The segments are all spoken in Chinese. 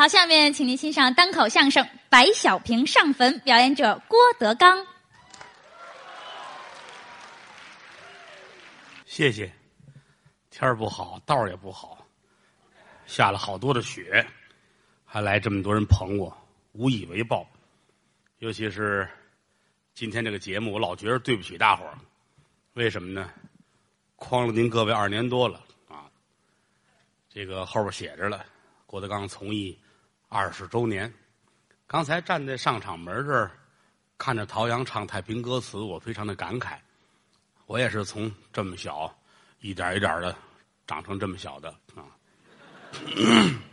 好，下面请您欣赏单口相声《白小平上坟》，表演者郭德纲。谢谢。天儿不好，道儿也不好，下了好多的雪，还来这么多人捧我，无以为报。尤其是今天这个节目，我老觉得对不起大伙儿。为什么呢？诓了您各位二年多了啊！这个后边写着了，郭德纲从艺二十周年。刚才站在上场门这儿，看着陶阳唱太平歌词，我非常的感慨。我也是从这么小，一点一点的长成这么小的啊，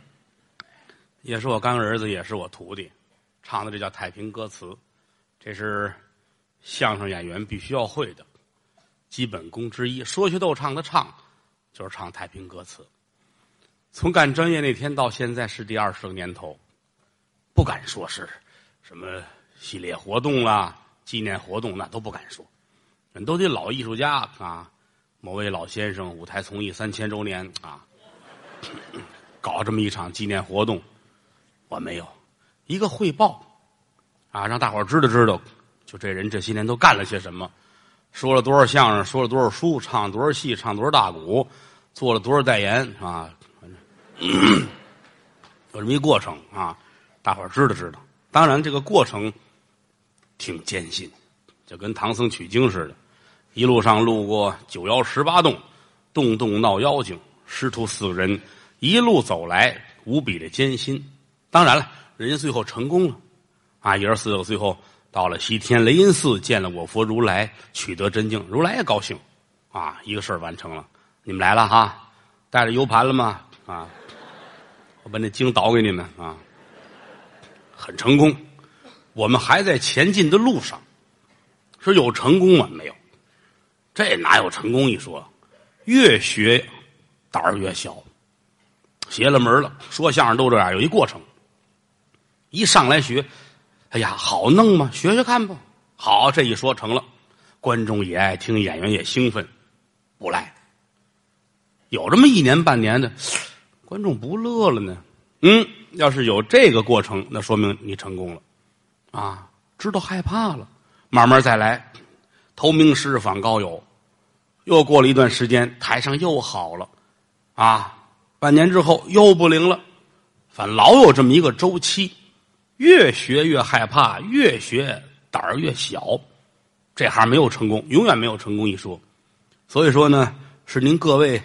也是我干儿子，也是我徒弟，唱的这叫太平歌词，这是相声演员必须要会的。基本功之一，说学逗唱的唱，就是唱太平歌词。从干专业那天到现在是第二十个年头，不敢说是什么系列活动啦、纪念活动，那都不敢说。人都得老艺术家啊，某位老先生舞台从艺三千周年啊，搞这么一场纪念活动，我没有一个汇报啊，让大伙儿知道知道，就这人这些年都干了些什么。说了多少相声，说了多少书，唱多少戏，唱多少大鼓，做了多少代言啊？有这么一过程啊，大伙儿知道知道。当然，这个过程挺艰辛，就跟唐僧取经似的，一路上路过九妖十八洞，洞洞闹妖精，师徒四个人一路走来，无比的艰辛。当然了，人家最后成功了，啊，爷儿四个最后。到了西天雷音寺，见了我佛如来，取得真经，如来也高兴，啊，一个事儿完成了。你们来了哈，带着 U 盘了吗？啊，把那经导给你们啊，很成功。我们还在前进的路上，说有成功吗？没有，这哪有成功一说？越学胆儿越小，邪了门了。说相声都这样，有一过程，一上来学。哎呀，好弄吗？学学看吧。好，这一说成了，观众也爱听，演员也兴奋，不赖。有这么一年半年的，观众不乐了呢。嗯，要是有这个过程，那说明你成功了，啊，知道害怕了，慢慢再来。投名师访高友，又过了一段时间，台上又好了，啊，半年之后又不灵了，反老有这么一个周期。越学越害怕，越学胆儿越小，这行没有成功，永远没有成功一说。所以说呢，是您各位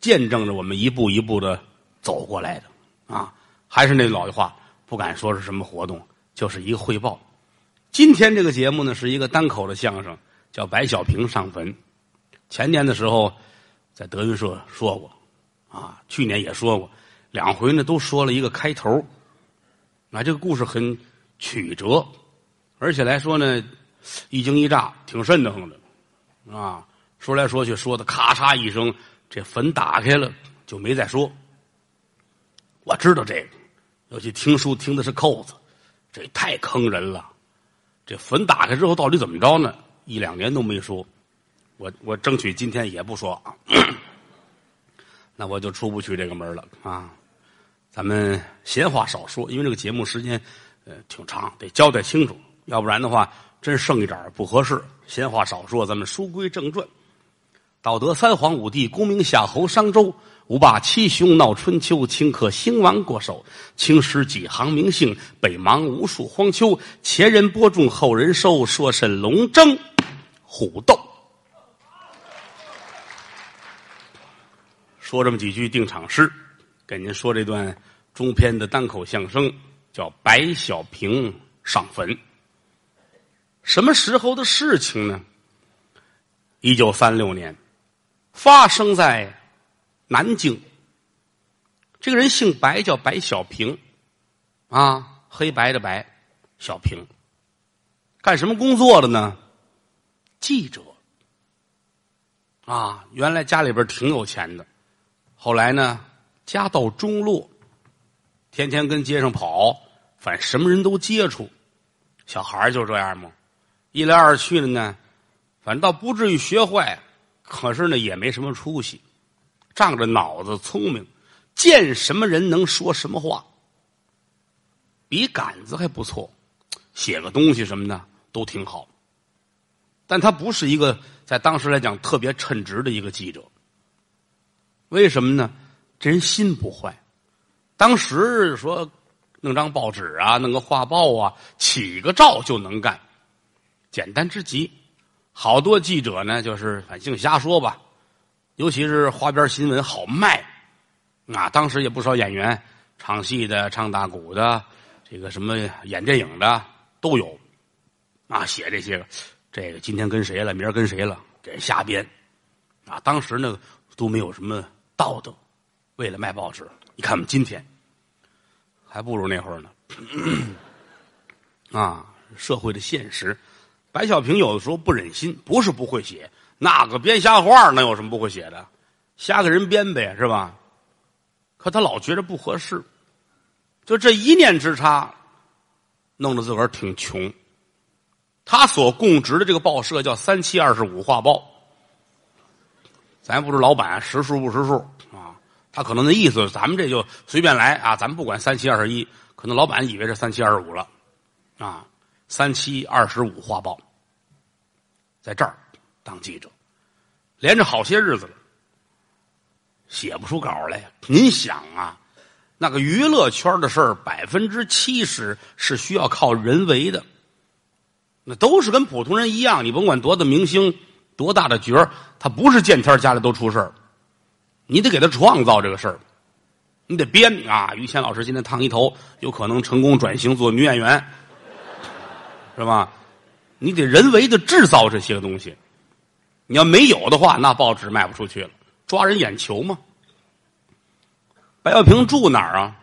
见证着我们一步一步的走过来的啊。还是那老句话，不敢说是什么活动，就是一个汇报。今天这个节目呢，是一个单口的相声，叫白小平上坟。前年的时候在德云社说过，啊，去年也说过，两回呢都说了一个开头。那，这个故事很曲折，而且来说呢，一惊一乍，挺瘆得慌的，啊，说来说去说的咔嚓一声，这坟打开了，就没再说。我知道这个，尤其听书听的是扣子，这太坑人了。这坟打开之后到底怎么着呢？一两年都没说，我我争取今天也不说啊，那我就出不去这个门了啊。咱们闲话少说，因为这个节目时间呃挺长，得交代清楚，要不然的话真剩一点不合适。闲话少说，咱们书归正传。道德三皇五帝，功名夏侯商周，五霸七雄闹春秋，顷刻兴亡过手，青史几行名姓，北邙无数荒丘。前人播种，后人收，说甚龙争虎斗？说这么几句定场诗，给您说这段。中篇的单口相声叫《白小平上坟》。什么时候的事情呢？一九三六年，发生在南京。这个人姓白，叫白小平，啊，黑白的白，小平。干什么工作的呢？记者。啊，原来家里边挺有钱的，后来呢，家道中落。天天跟街上跑，反什么人都接触，小孩就这样嘛。一来二去的呢，反倒不至于学坏，可是呢也没什么出息，仗着脑子聪明，见什么人能说什么话。笔杆子还不错，写个东西什么的都挺好。但他不是一个在当时来讲特别称职的一个记者。为什么呢？这人心不坏。当时说弄张报纸啊，弄个画报啊，起个照就能干，简单之极。好多记者呢，就是反正瞎说吧。尤其是花边新闻好卖，啊，当时也不少演员，唱戏的、唱大鼓的，这个什么演电影的都有，啊，写这些个，这个今天跟谁了，明儿跟谁了，给瞎编，啊，当时呢都没有什么道德，为了卖报纸，你看我们今天，还不如那会儿呢，啊，社会的现实，白小平有的时候不忍心，不是不会写。那个编瞎话，那有什么不会写的？瞎给人编呗，是吧？可他老觉着不合适，就这一念之差，弄得自个儿挺穷。他所供职的这个报社叫三七二十五画报，咱不是老板识数不识数啊？他可能那意思，咱们这就随便来啊，咱们不管三七二十一，可能老板以为是三七二十五了啊。三七二十五画报，在这儿。当记者，连着好些日子了，写不出稿来。您想啊，那个娱乐圈的事儿，百分之七十是需要靠人为的，那都是跟普通人一样。你甭管多大明星，多大的角儿，他不是见天家里都出事儿，你得给他创造这个事儿，你得编啊。于谦老师今天烫一头，有可能成功转型做女演员，是吧？你得人为的制造这些东西。你要没有的话，那报纸卖不出去了，抓人眼球嘛。白小平住哪儿啊？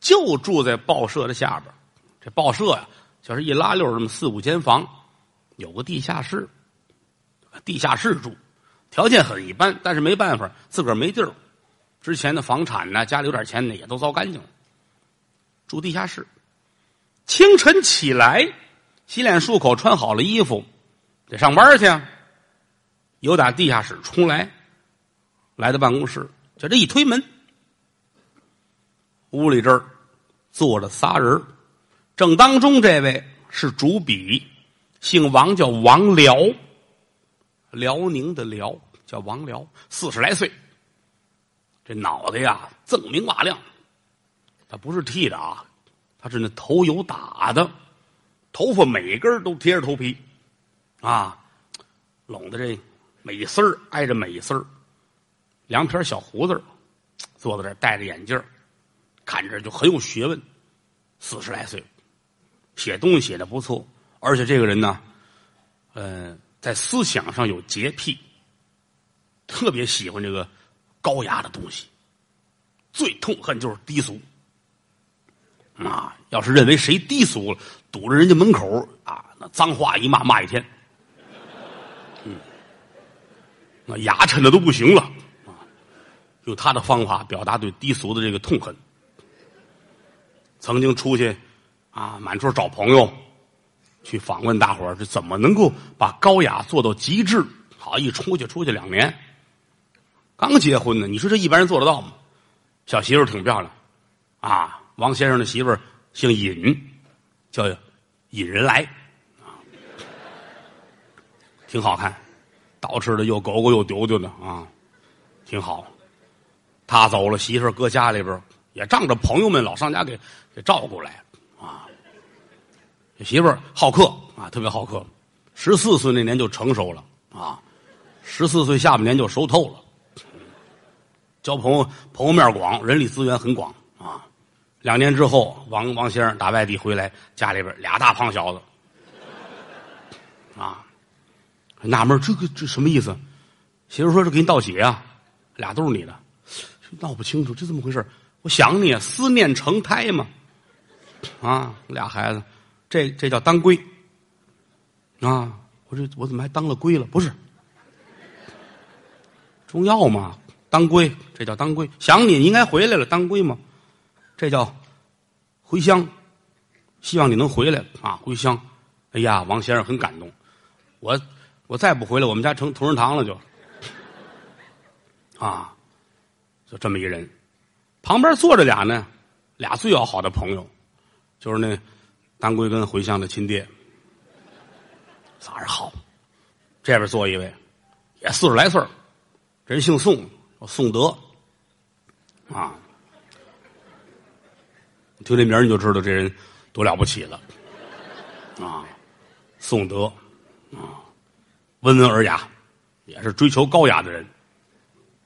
就住在报社的下边这报社呀，就是一拉溜这么四五间房，有个地下室，地下室住，条件很一般，但是没办法，自个儿没地儿。之前的房产呢，家里有点钱呢，也都糟干净了。住地下室，清晨起来，洗脸漱口，穿好了衣服，得上班去啊。有打地下室冲来，来到办公室，就这一推门，屋里这儿坐着仨人正当中这位是主笔，姓王，叫王辽，辽宁的辽，叫王辽，四十来岁，这脑袋呀锃明瓦亮，他不是剃的啊，他是那头油打的，头发每根都贴着头皮，啊，拢的这。美丝儿挨着美丝儿，两撇小胡子坐在这儿戴着眼镜看着就很有学问。四十来岁，写东西写的不错，而且这个人呢，呃，在思想上有洁癖，特别喜欢这个高雅的东西，最痛恨就是低俗。啊，要是认为谁低俗了，堵着人家门口啊，那脏话一骂骂一天。那牙碜的都不行了，啊，用他的方法表达对低俗的这个痛恨。曾经出去，啊，满处找朋友，去访问大伙儿，这怎么能够把高雅做到极致？好，一出去出去两年，刚结婚呢，你说这一般人做得到吗？小媳妇儿挺漂亮，啊，王先生的媳妇儿姓尹，叫尹人来，啊，挺好看。捯饬的又狗狗又丢丢的啊，挺好。他走了，媳妇搁家里边也仗着朋友们老上家给给照顾来啊。媳妇好客啊，特别好客。十四岁那年就成熟了啊，十四岁下半年就熟透了。交朋友朋友面广，人力资源很广啊。两年之后，王王先生打外地回来，家里边俩大胖小子 啊。纳闷这个这什么意思？媳妇说：“这给你道喜啊，俩都是你的。”闹不清楚，这怎么回事？我想你，思念成胎嘛。啊，俩孩子，这这叫当归。啊，我这我怎么还当了归了？不是中药嘛？当归，这叫当归。想你，你应该回来了。当归嘛，这叫回乡。希望你能回来啊，回乡。哎呀，王先生很感动，我。我再不回来，我们家成同仁堂了，就。啊，就这么一人，旁边坐着俩呢，俩最要好的朋友，就是那当归跟茴香的亲爹。仨人好，这边坐一位，也四十来岁这人姓宋，宋德，啊，听这名你就知道这人多了不起了，啊，宋德，啊，温文尔雅，也是追求高雅的人，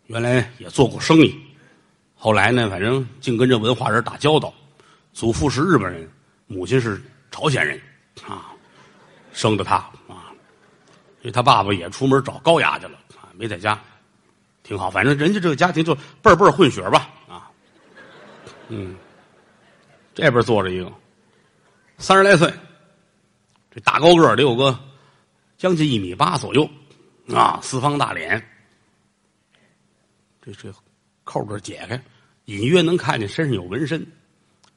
原来也做过生意，后来呢，反正净跟这文化人打交道，祖父是日本人，母亲是朝鲜人，啊，生的他啊，所以他爸爸也出门找高雅去了啊，没在家。挺好，反正人家这个家庭就辈儿辈儿混血吧，啊，嗯，这边坐着一个三十来岁，这大高个得有个将近一米八左右，啊，四方大脸，这这扣子解开，隐约能看见身上有纹身，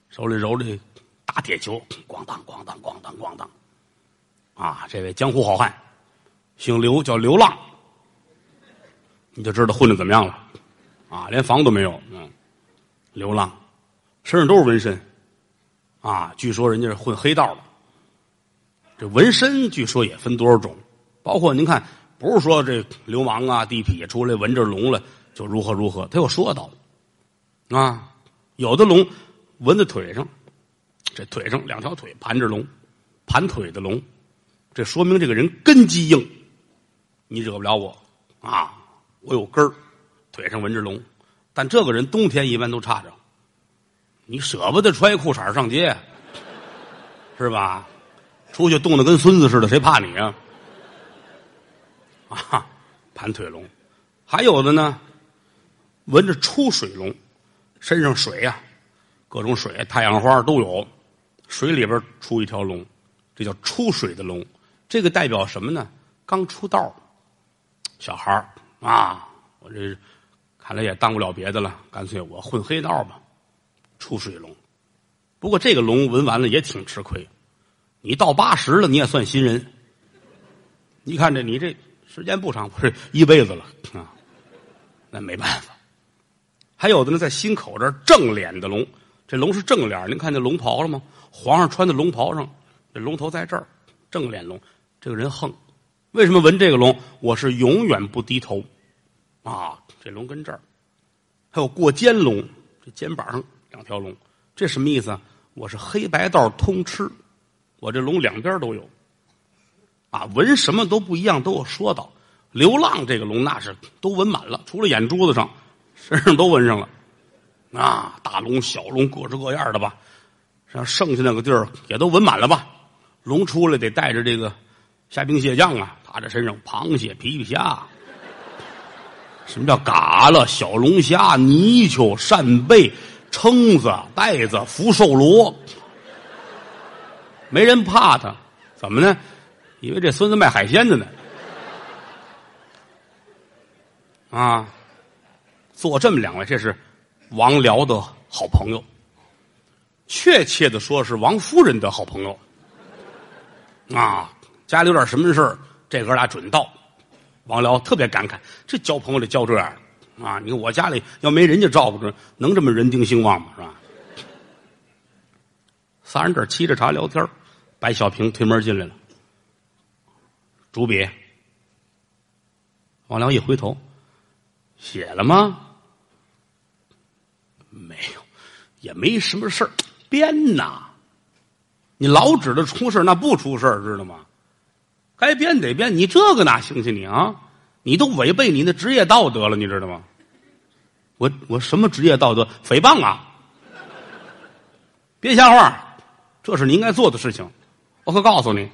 手里揉着大铁球，咣当咣当咣当咣当，啊，这位江湖好汉，姓刘，叫刘浪。你就知道混的怎么样了，啊，连房都没有，嗯，流浪，身上都是纹身，啊，据说人家是混黑道的。这纹身据说也分多少种，包括您看，不是说这流氓啊、地痞出来纹着龙了就如何如何，他有说道，啊，有的龙纹在腿上，这腿上两条腿盘着龙，盘腿的龙，这说明这个人根基硬，你惹不了我，啊。我有根儿，腿上纹着龙，但这个人冬天一般都差着。你舍不得穿一裤衩上街，是吧？出去冻得跟孙子似的，谁怕你啊？啊，盘腿龙，还有的呢，纹着出水龙，身上水呀，各种水，太阳花都有，水里边出一条龙，这叫出水的龙。这个代表什么呢？刚出道，小孩儿。啊，我这看来也当不了别的了，干脆我混黑道吧，出水龙。不过这个龙纹完了也挺吃亏，你到八十了你也算新人。你看这你这时间不长，不是一辈子了啊，那没办法。还有的呢，在心口这儿正脸的龙，这龙是正脸，您看见龙袍了吗？皇上穿的龙袍上，这龙头在这儿，正脸龙，这个人横。为什么纹这个龙？我是永远不低头，啊，这龙跟这儿，还有过肩龙，这肩膀上两条龙，这什么意思啊？我是黑白道通吃，我这龙两边都有，啊，纹什么都不一样，都有说道。流浪这个龙那是都纹满了，除了眼珠子上，身上都纹上了，啊，大龙、小龙，各式各样的吧，像剩下那个地儿也都纹满了吧？龙出来得带着这个虾兵蟹将啊。他这身上，螃蟹、皮皮虾，什么叫嘎了？小龙虾、泥鳅、扇贝、蛏子、带子、福寿螺，没人怕他，怎么呢？以为这孙子卖海鲜的呢。啊，坐这么两位，这是王辽的好朋友，确切的说是王夫人的好朋友。啊，家里有点什么事儿。这哥俩准到，王辽特别感慨：这交朋友得交这样啊！你看我家里要没人家照顾着，能这么人丁兴旺吗？是吧？仨人这沏着茶聊天白小平推门进来了，主笔。王良一回头，写了吗？没有，也没什么事儿，编呐！你老指着出事那不出事知道吗？该编得编，你这个哪行去你啊？你都违背你的职业道德了，你知道吗？我我什么职业道德？诽谤啊！别瞎话，这是你应该做的事情。我可告诉你，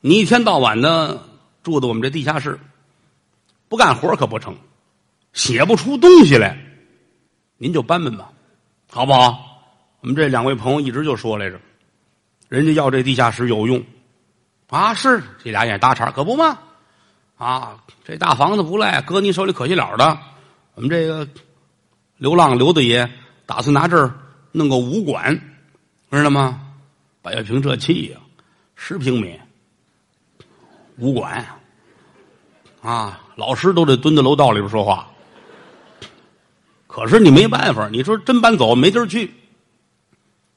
你一天到晚的住在我们这地下室，不干活可不成，写不出东西来，您就搬搬吧，好不好？我们这两位朋友一直就说来着，人家要这地下室有用。啊，是这俩也搭茬，可不嘛？啊，这大房子不赖，搁你手里可惜了的。我们这个流浪刘大爷打算拿这儿弄个武馆，知道吗？白小平这气呀，十平米武馆啊，老师都得蹲在楼道里边说话。可是你没办法，你说真搬走没地儿去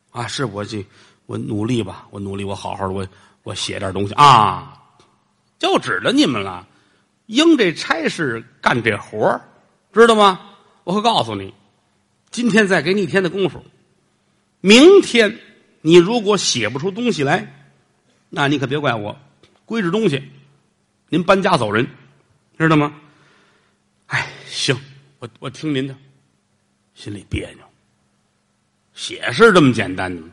啊？是我去，我努力吧，我努力，我好好的，我我写点东西啊，就指着你们了。应这差事，干这活儿知道吗？我可告诉你，今天再给你一天的功夫，明天你如果写不出东西来，那你可别怪我，归置东西，您搬家走人，知道吗？哎，行，我我听您的，心里别扭。写是这么简单的？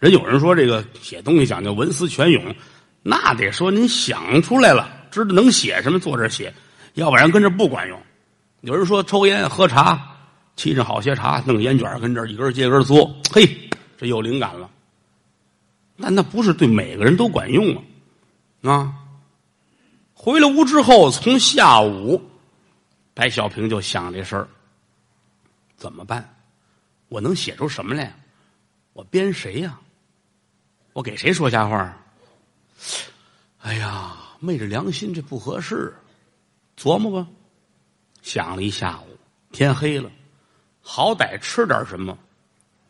人有人说这个写东西讲究文思泉涌，那得说您想出来了，知道能写什么，坐这儿写，要不然跟这儿不管用。有人说抽烟喝茶，沏上好些茶，弄烟卷跟这儿一根接根嘬，嘿，有灵感了。那那不是对每个人都管用啊？啊！回了屋之后，从下午，白小平就想这事儿，怎么办？我能写出什么来？我编谁呀？我给谁说瞎话？哎呀，昧着良心，这不合适。琢磨吧，想了一下午，天黑了，好歹吃点什么。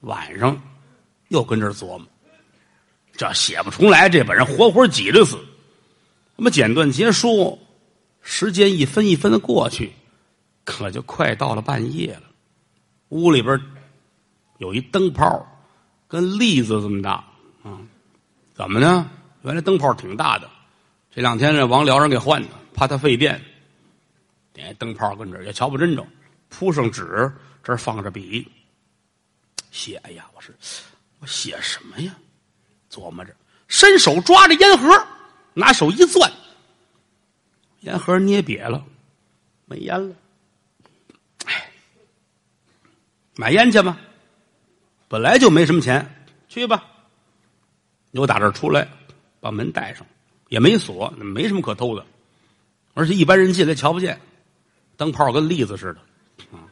晚上又跟这琢磨，这写不出来，这本人活活挤着死。那么简短结束，时间一分一分的过去，可就快到了半夜了。屋里边有一灯泡，跟栗子这么大啊。怎么呢？原来灯泡挺大的，这两天呢，王辽人给换的，怕它费电。点灯泡跟这儿也瞧不真着，铺上纸，这儿放着笔，写。哎呀，我是我写什么呀？琢磨着，伸手抓着烟盒，拿手一攥，烟盒捏瘪了，没烟了。哎，买烟去吧，本来就没什么钱，去吧。又打这出来，把门带上，也没锁，没什么可偷的，而且一般人进来瞧不见，灯泡跟栗子似的，啊，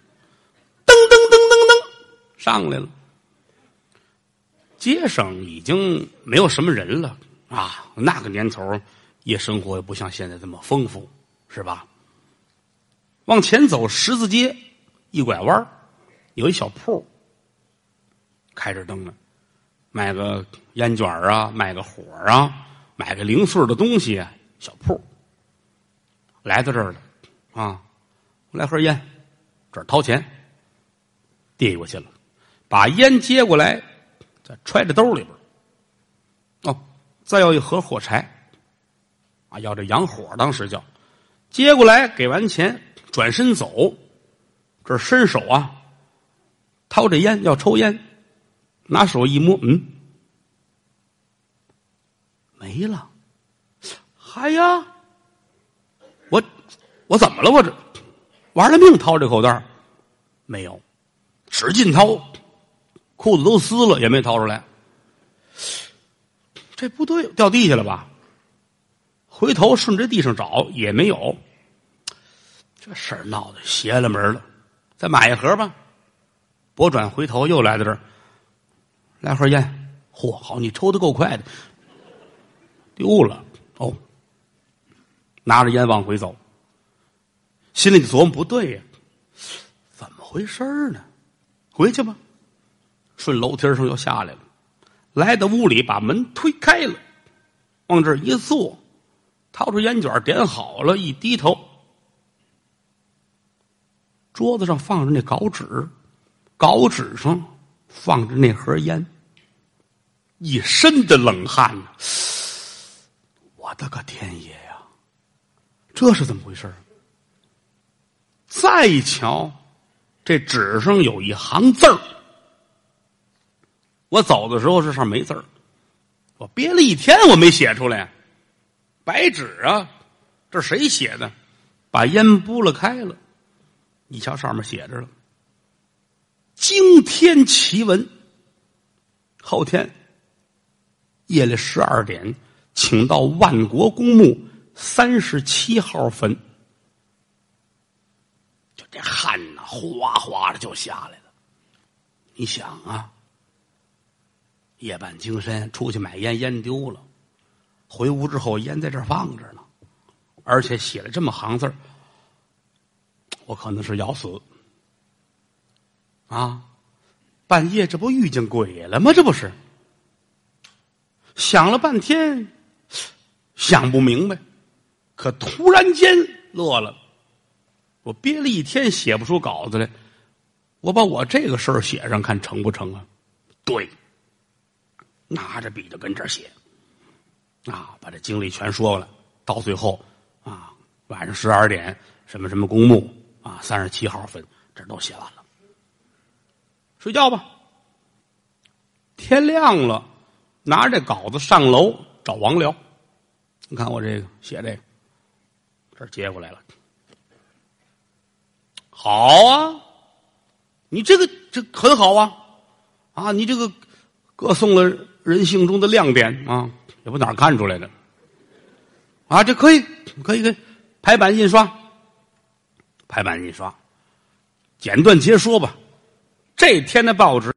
噔噔噔噔噔，上来了。街上已经没有什么人了啊，那个年头夜生活也不像现在这么丰富，是吧？往前走，十字街一拐弯有一小铺，开着灯呢。卖个烟卷啊，卖个火啊，买个零碎的东西，小铺。来到这儿了，啊，来盒烟，这儿掏钱，递过去了，把烟接过来，揣在兜里边。哦，再要一盒火柴，啊，要这洋火，当时叫，接过来给完钱，转身走，这伸手啊，掏着烟要抽烟。拿手一摸，嗯，没了。嗨呀，我我怎么了？我这玩了命掏这口袋没有，使劲掏，裤子都撕了也没掏出来。这不对，掉地下了吧？回头顺着地上找也没有。这事儿闹得邪了门了。再买一盒吧。拨转回头又来到这儿。来盒烟，嚯，好，你抽的够快的，丢了哦。拿着烟往回走，心里琢磨不对呀，怎么回事呢？回去吧，顺楼梯上又下来了，来到屋里，把门推开了，往这一坐，掏出烟卷点好了，一低头，桌子上放着那稿纸，稿纸上。放着那盒烟，一身的冷汗呢。我的个天爷呀！这是怎么回事？再一瞧，这纸上有一行字儿。我走的时候这上没字儿，我憋了一天我没写出来，白纸啊！这谁写的？把烟拨了开了，你瞧上面写着了。惊天奇闻！后天夜里十二点，请到万国公墓三十七号坟。就这汗呐，哗哗的就下来了。你想啊，夜半精深，出去买烟，烟丢了，回屋之后烟在这放着呢，而且写了这么行字我可能是要死。啊！半夜这不遇见鬼了吗？这不是？想了半天，想不明白，可突然间乐了。我憋了一天写不出稿子来，我把我这个事儿写上，看成不成啊？对，拿着笔就跟这儿写，啊，把这经历全说了。到最后啊，晚上十二点，什么什么公墓啊，三十七号坟，这都写完了。睡觉吧。天亮了，拿着稿子上楼找王辽。你看我这个写这个，这接过来了。好啊，你这个这很好啊，啊，你这个歌颂了人性中的亮点啊，也不哪儿看出来的，啊，这可以，可以，可以，排版印刷，排版印刷，简短截说吧。这天的报纸